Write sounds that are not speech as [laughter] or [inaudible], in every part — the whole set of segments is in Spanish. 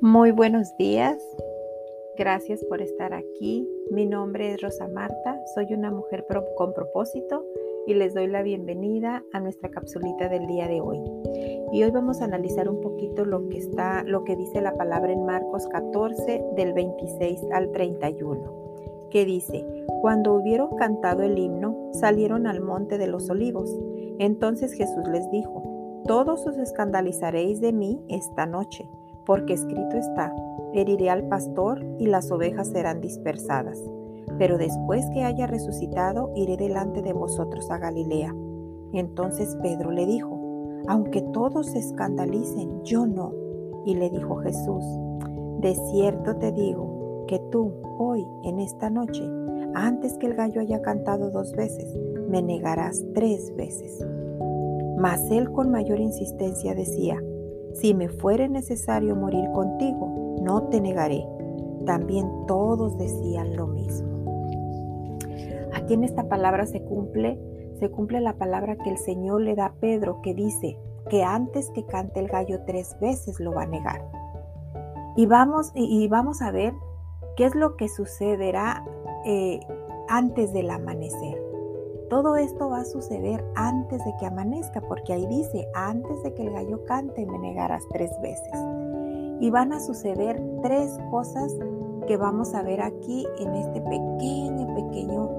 Muy buenos días. Gracias por estar aquí. Mi nombre es Rosa Marta. Soy una mujer con propósito y les doy la bienvenida a nuestra capsulita del día de hoy. Y hoy vamos a analizar un poquito lo que está lo que dice la palabra en Marcos 14 del 26 al 31, que dice: Cuando hubieron cantado el himno, salieron al monte de los olivos. Entonces Jesús les dijo: Todos os escandalizaréis de mí esta noche porque escrito está, heriré al pastor y las ovejas serán dispersadas. Pero después que haya resucitado, iré delante de vosotros a Galilea. Entonces Pedro le dijo, aunque todos se escandalicen, yo no. Y le dijo Jesús, de cierto te digo que tú, hoy, en esta noche, antes que el gallo haya cantado dos veces, me negarás tres veces. Mas él con mayor insistencia decía, si me fuere necesario morir contigo, no te negaré. También todos decían lo mismo. Aquí en esta palabra se cumple, se cumple la palabra que el Señor le da a Pedro que dice que antes que cante el gallo tres veces lo va a negar. Y vamos, y vamos a ver qué es lo que sucederá eh, antes del amanecer. Todo esto va a suceder antes de que amanezca, porque ahí dice, antes de que el gallo cante me negarás tres veces. Y van a suceder tres cosas que vamos a ver aquí en este pequeño, pequeño,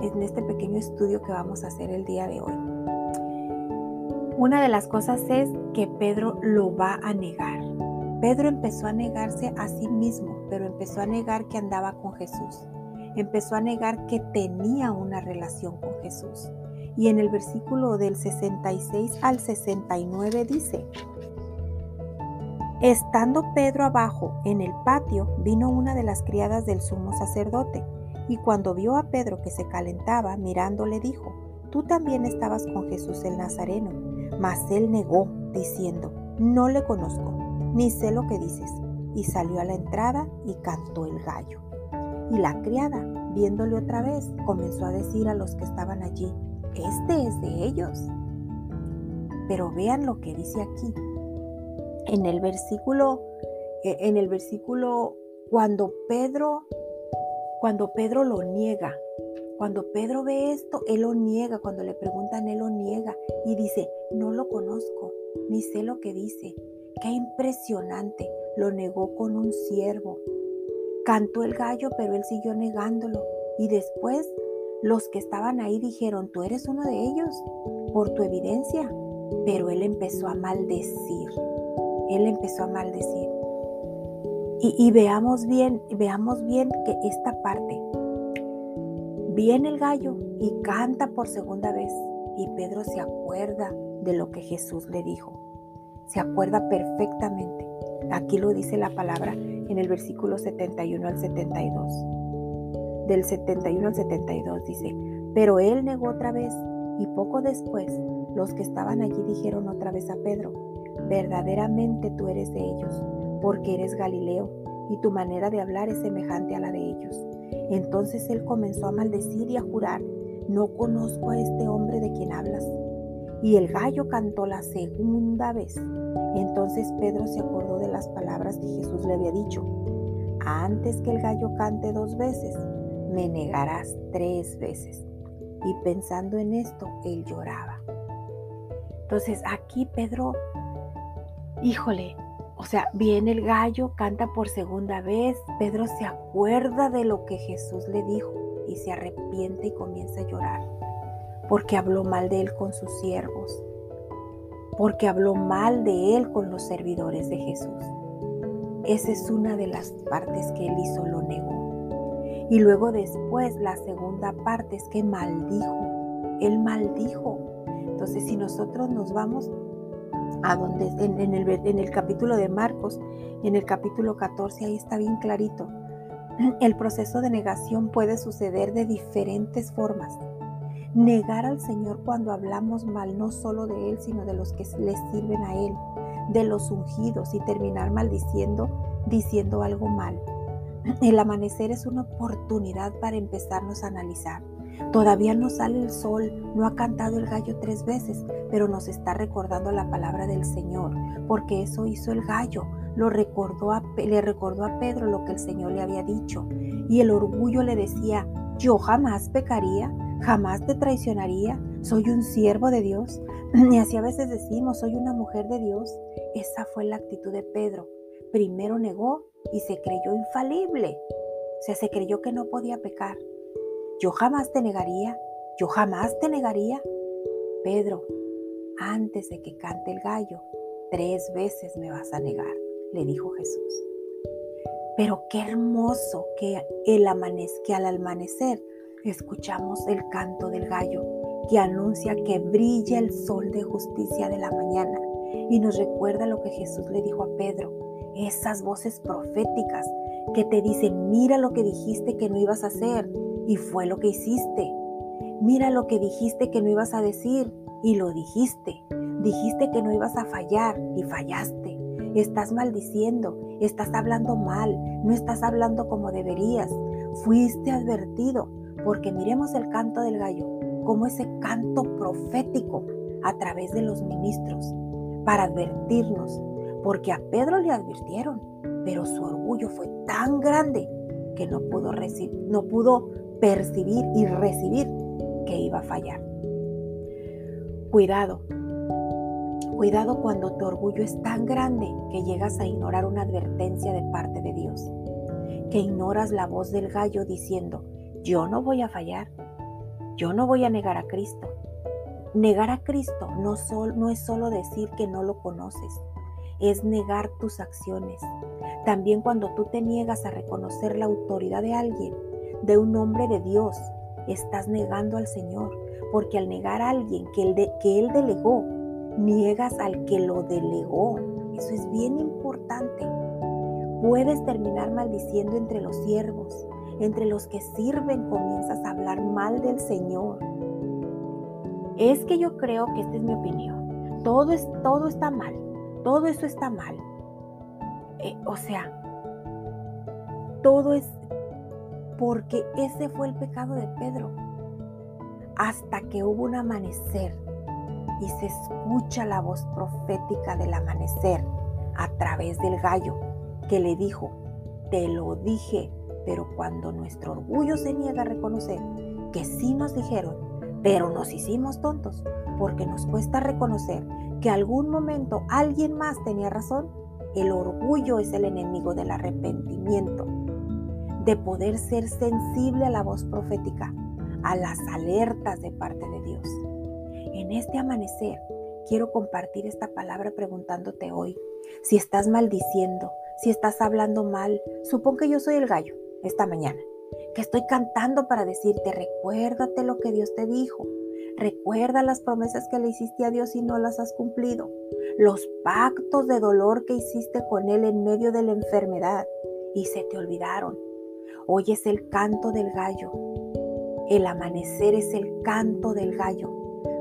en este pequeño estudio que vamos a hacer el día de hoy. Una de las cosas es que Pedro lo va a negar. Pedro empezó a negarse a sí mismo, pero empezó a negar que andaba con Jesús empezó a negar que tenía una relación con Jesús. Y en el versículo del 66 al 69 dice, Estando Pedro abajo en el patio, vino una de las criadas del sumo sacerdote, y cuando vio a Pedro que se calentaba, mirándole dijo, Tú también estabas con Jesús el Nazareno. Mas él negó, diciendo, No le conozco, ni sé lo que dices. Y salió a la entrada y cantó el gallo. Y la criada, viéndole otra vez, comenzó a decir a los que estaban allí, este es de ellos. Pero vean lo que dice aquí. En el versículo, eh, en el versículo, cuando Pedro, cuando Pedro lo niega, cuando Pedro ve esto, él lo niega. Cuando le preguntan, él lo niega. Y dice, no lo conozco, ni sé lo que dice. Qué impresionante. Lo negó con un siervo. Cantó el gallo, pero él siguió negándolo. Y después los que estaban ahí dijeron, tú eres uno de ellos, por tu evidencia. Pero él empezó a maldecir. Él empezó a maldecir. Y, veamos bien, veamos bien que esta parte. Viene el gallo y canta por segunda vez. Y Pedro se acuerda de lo que Jesús le dijo. Se acuerda perfectamente. Aquí lo dice la palabra en el versículo 71 al 72. Del 71 al 72 dice, pero él negó otra vez y poco después los que estaban allí dijeron otra vez a Pedro, verdaderamente tú eres de ellos, porque eres Galileo y tu manera de hablar es semejante a la de ellos. Entonces él comenzó a maldecir y a jurar, no conozco a este hombre de quien hablas. Y el gallo cantó la segunda vez. Entonces Pedro se acordó de las palabras que Jesús le había dicho. Antes que el gallo cante dos veces, me negarás tres veces. Y pensando en esto, él lloraba. Entonces aquí Pedro, híjole, o sea, viene el gallo, canta por segunda vez, Pedro se acuerda de lo que Jesús le dijo y se arrepiente y comienza a llorar porque habló mal de él con sus siervos, porque habló mal de él con los servidores de Jesús. Esa es una de las partes que él hizo, lo negó. Y luego después la segunda parte es que maldijo, él maldijo. Entonces si nosotros nos vamos a donde en, el, en el capítulo de Marcos, en el capítulo 14, ahí está bien clarito. El proceso de negación puede suceder de diferentes formas. Negar al Señor cuando hablamos mal no solo de Él, sino de los que le sirven a Él, de los ungidos y terminar maldiciendo, diciendo algo mal. [clears throat] El amanecer es una oportunidad para empezarnos a analizar. Todavía no sale el sol, no ha cantado el gallo tres veces, pero nos está recordando la palabra del Señor, porque eso hizo el gallo, lo recordó le recordó a Pedro lo que el Señor le había dicho y el orgullo le decía, yo jamás pecaría, jamás te traicionaría, soy un siervo de Dios. [clears throat] Y así a veces decimos, soy una mujer de Dios. Esa fue la actitud de Pedro. Primero negó y se creyó infalible. O sea, se creyó que no podía pecar. Yo jamás te negaría, yo jamás te negaría. Pedro, antes de que cante el gallo, tres veces me vas a negar, le dijo Jesús. Pero qué hermoso que, que al amanecer escuchamos el canto del gallo que anuncia que brilla el sol de justicia de la mañana y nos recuerda lo que Jesús le dijo a Pedro, esas voces proféticas que te dicen, mira lo que dijiste que no ibas a hacer y fue lo que hiciste. Mira lo que dijiste que no ibas a decir y lo dijiste. Dijiste que no ibas a fallar y fallaste. Estás maldiciendo, estás hablando mal, no estás hablando como deberías. Fuiste advertido, porque miremos el canto del gallo como ese canto profético a través de los ministros para advertirnos, porque a Pedro le advirtieron, pero su orgullo fue tan grande que no pudo, no pudo percibir y recibir que iba a fallar. Cuidado, cuidado cuando tu orgullo es tan grande que llegas a ignorar una advertencia de parte de Dios, que ignoras la voz del gallo diciendo, yo no voy a fallar, yo no voy a negar a Cristo. Negar a Cristo no, es solo decir que no lo conoces, es negar tus acciones. También cuando tú te niegas a reconocer la autoridad de alguien, de un hombre de Dios, estás negando al Señor, porque al negar a alguien que él, que él delegó, niegas al que lo delegó. Eso es bien importante. Puedes terminar maldiciendo entre los siervos, entre los que sirven comienzas a hablar mal del Señor. Es que yo creo que esta es mi opinión. Todo, es, todo está mal. Todo eso está mal. Eh, o sea, todo es porque ese fue el pecado de Pedro. Hasta que hubo un amanecer y se escucha la voz profética del amanecer a través del gallo que le dijo, te lo dije, pero cuando nuestro orgullo se niega a reconocer que sí nos dijeron, pero nos hicimos tontos, porque nos cuesta reconocer que algún momento alguien más tenía razón, el orgullo es el enemigo del arrepentimiento de poder ser sensible a la voz profética, a las alertas de parte de Dios. En este amanecer, quiero compartir esta palabra preguntándote hoy, si estás maldiciendo, si estás hablando mal, supón que yo soy el gallo esta mañana, que estoy cantando para decirte, recuérdate lo que Dios te dijo, recuerda las promesas que le hiciste a Dios y no las has cumplido, los pactos de dolor que hiciste con Él en medio de la enfermedad y se te olvidaron. Hoy es el canto del gallo. El amanecer es el canto del gallo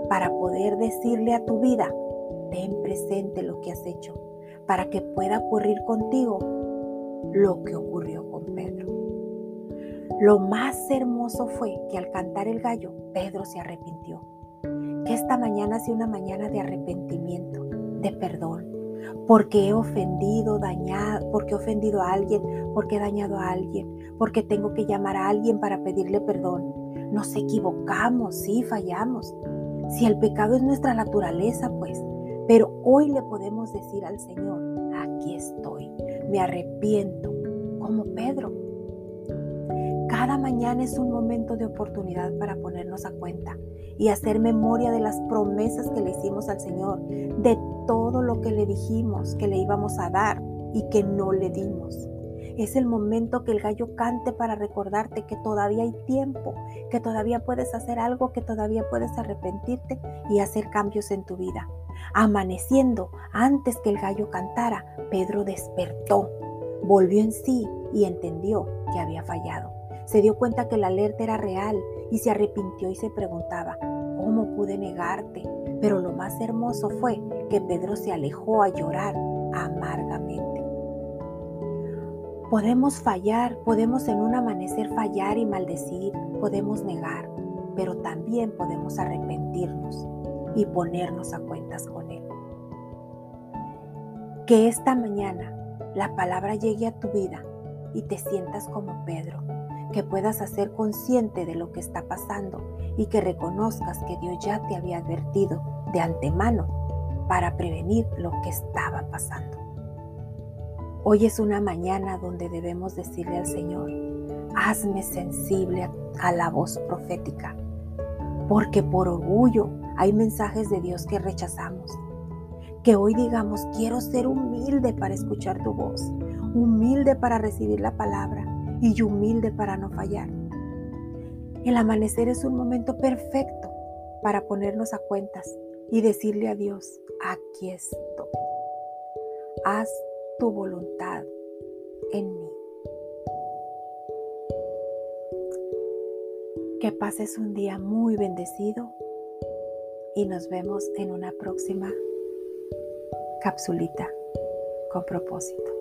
para poder decirle a tu vida, ten presente lo que has hecho, para que pueda ocurrir contigo lo que ocurrió con Pedro. Lo más hermoso fue que al cantar el gallo, Pedro se arrepintió. Que esta mañana sea una mañana de arrepentimiento, de perdón, porque he ofendido, dañado, porque he ofendido a alguien, porque he dañado a alguien, porque tengo que llamar a alguien para pedirle perdón. Nos equivocamos, sí, fallamos. Si el pecado es nuestra naturaleza, pues, pero hoy le podemos decir al Señor, aquí estoy, me arrepiento, como Pedro. Cada mañana es un momento de oportunidad para ponernos a cuenta y hacer memoria de las promesas que le hicimos al Señor, de todo lo que le dijimos que le íbamos a dar y que no le dimos. Es el momento que el gallo cante para recordarte que todavía hay tiempo, que todavía puedes hacer algo, que todavía puedes arrepentirte y hacer cambios en tu vida. Amaneciendo, antes que el gallo cantara, Pedro despertó, volvió en sí y entendió que había fallado. Se dio cuenta que la alerta era real y se arrepintió y se preguntaba, ¿cómo pude negarte? Pero lo más hermoso fue que Pedro se alejó a llorar amargamente. Podemos fallar, podemos en un amanecer fallar y maldecir, podemos negar, pero también podemos arrepentirnos y ponernos a cuentas con Él. Que esta mañana la palabra llegue a tu vida y te sientas como Pedro, que puedas hacer consciente de lo que está pasando y que reconozcas que Dios ya te había advertido de antemano para prevenir lo que estaba pasando. Hoy es una mañana donde debemos decirle al Señor, hazme sensible a la voz profética, porque por orgullo hay mensajes de Dios que rechazamos. Que hoy digamos, quiero ser humilde para escuchar tu voz, humilde para recibir la palabra y humilde para no fallar. El amanecer es un momento perfecto para ponernos a cuentas y decirle a Dios, aquí estoy. Haz tu voluntad en mí. Que pases un día muy bendecido y nos vemos en una próxima capsulita con propósito.